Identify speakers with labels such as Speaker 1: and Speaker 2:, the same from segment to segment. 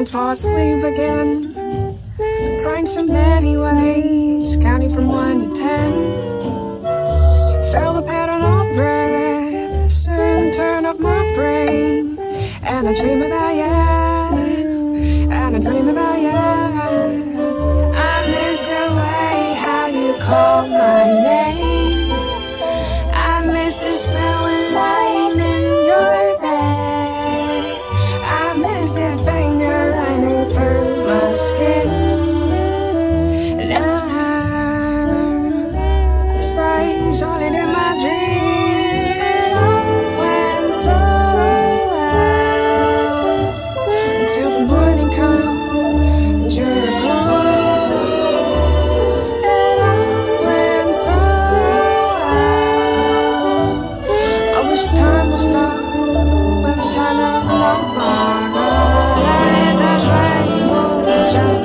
Speaker 1: can't fall asleep again. Trying so many ways, counting from one to ten. Feel the pattern of breath, soon turn off my brain. And I dream about you, and I dream about you. I miss the way how you call my name. I miss the smell time will stop when we turn up the long clock. Jump.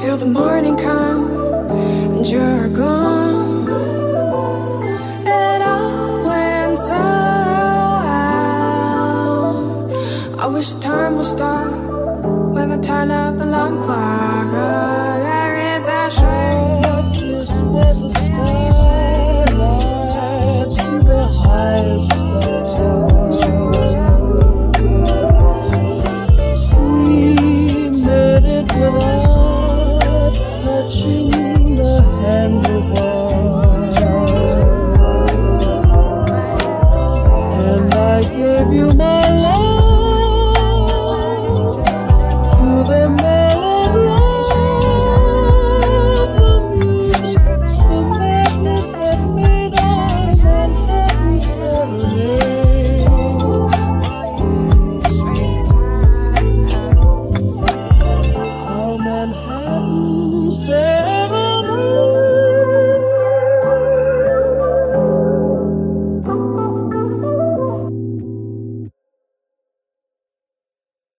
Speaker 1: Until the morning comes and you're gone. It all went so well. I wish time would stop when I turn up the alarm clock.